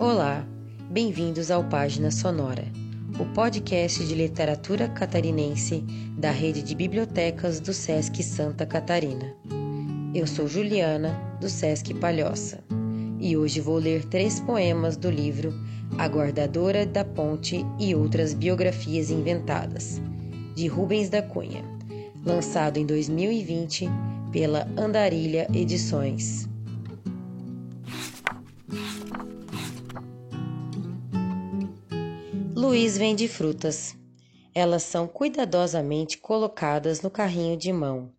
Olá, bem-vindos ao Página Sonora, o podcast de literatura catarinense da rede de bibliotecas do SESC Santa Catarina. Eu sou Juliana, do SESC Palhoça, e hoje vou ler três poemas do livro A Guardadora da Ponte e Outras Biografias Inventadas, de Rubens da Cunha, lançado em 2020 pela Andarilha Edições. Luiz vende frutas. Elas são cuidadosamente colocadas no carrinho de mão.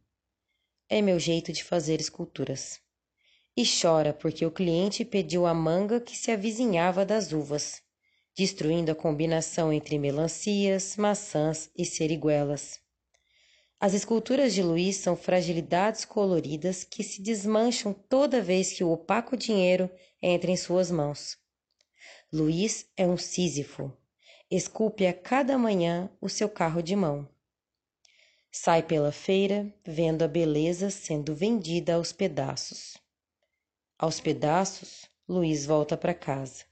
É meu jeito de fazer esculturas. E chora porque o cliente pediu a manga que se avizinhava das uvas, destruindo a combinação entre melancias, maçãs e seriguelas. As esculturas de Luiz são fragilidades coloridas que se desmancham toda vez que o opaco dinheiro entra em suas mãos. Luiz é um Sísifo, esculpe a cada manhã o seu carro de mão. Sai pela feira, vendo a beleza sendo vendida aos pedaços. Aos pedaços, Luiz volta para casa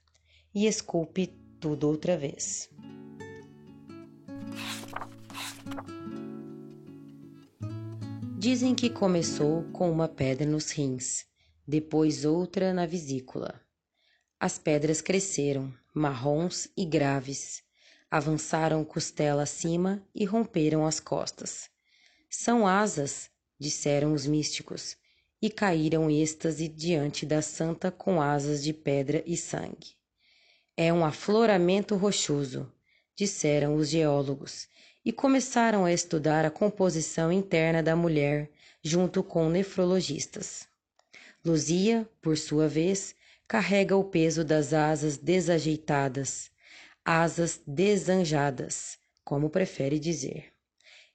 e esculpe tudo outra vez. Dizem que começou com uma pedra nos rins, depois outra na vesícula. As pedras cresceram, marrons e graves, avançaram costela acima e romperam as costas. São asas, disseram os místicos, e caíram êxtase diante da santa com asas de pedra e sangue. É um afloramento rochoso, disseram os geólogos, e começaram a estudar a composição interna da mulher junto com nefrologistas. Luzia, por sua vez, carrega o peso das asas desajeitadas, asas desanjadas, como prefere dizer,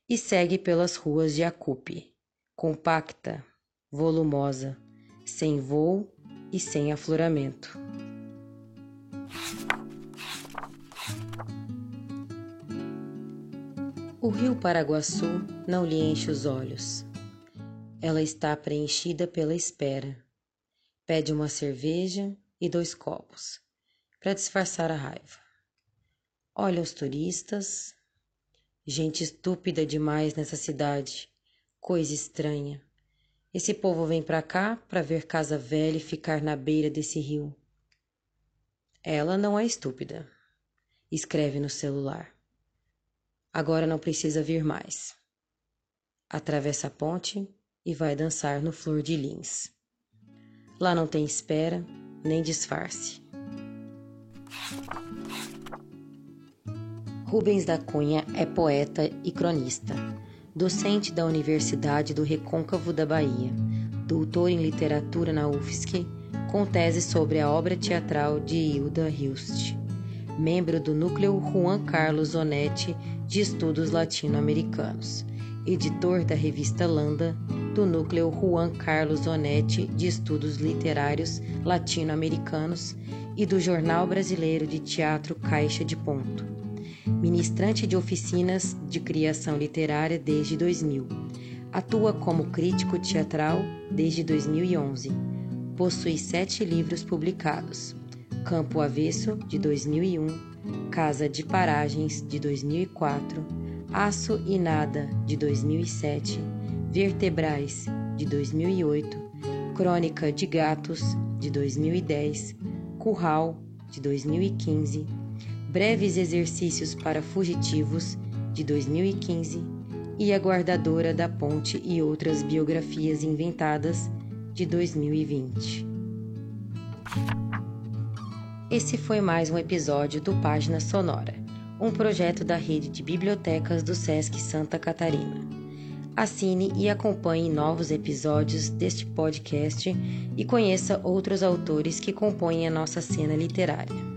e segue pelas ruas de Acupe, compacta, volumosa, sem voo e sem afloramento. O rio Paraguaçu não lhe enche os olhos. Ela está preenchida pela espera. Pede uma cerveja e dois copos, para disfarçar a raiva. Olha os turistas. Gente estúpida demais nessa cidade. Coisa estranha. Esse povo vem pra cá para ver casa velha e ficar na beira desse rio. Ela não é estúpida. Escreve no celular. Agora não precisa vir mais. Atravessa a ponte e vai dançar no Flor de Lins. Lá não tem espera nem disfarce. Rubens da Cunha é poeta e cronista, docente da Universidade do Recôncavo da Bahia, doutor em literatura na UFSC, com tese sobre a obra teatral de Hilda Hilst, membro do núcleo Juan Carlos Onetti de Estudos Latino-Americanos, editor da revista Landa, do núcleo Juan Carlos Onetti de Estudos Literários Latino-Americanos e do Jornal Brasileiro de Teatro Caixa de Ponto ministrante de oficinas de criação literária desde 2000. Atua como crítico teatral desde 2011. Possui sete livros publicados: Campo Avesso, de 2001, Casa de Paragens, de 2004, Aço e Nada, de 2007, Vertebrais, de 2008, Crônica de Gatos, de 2010, Curral, de 2015 Breves Exercícios para Fugitivos, de 2015, e A Guardadora da Ponte e Outras Biografias Inventadas, de 2020. Esse foi mais um episódio do Página Sonora, um projeto da rede de bibliotecas do SESC Santa Catarina. Assine e acompanhe novos episódios deste podcast e conheça outros autores que compõem a nossa cena literária.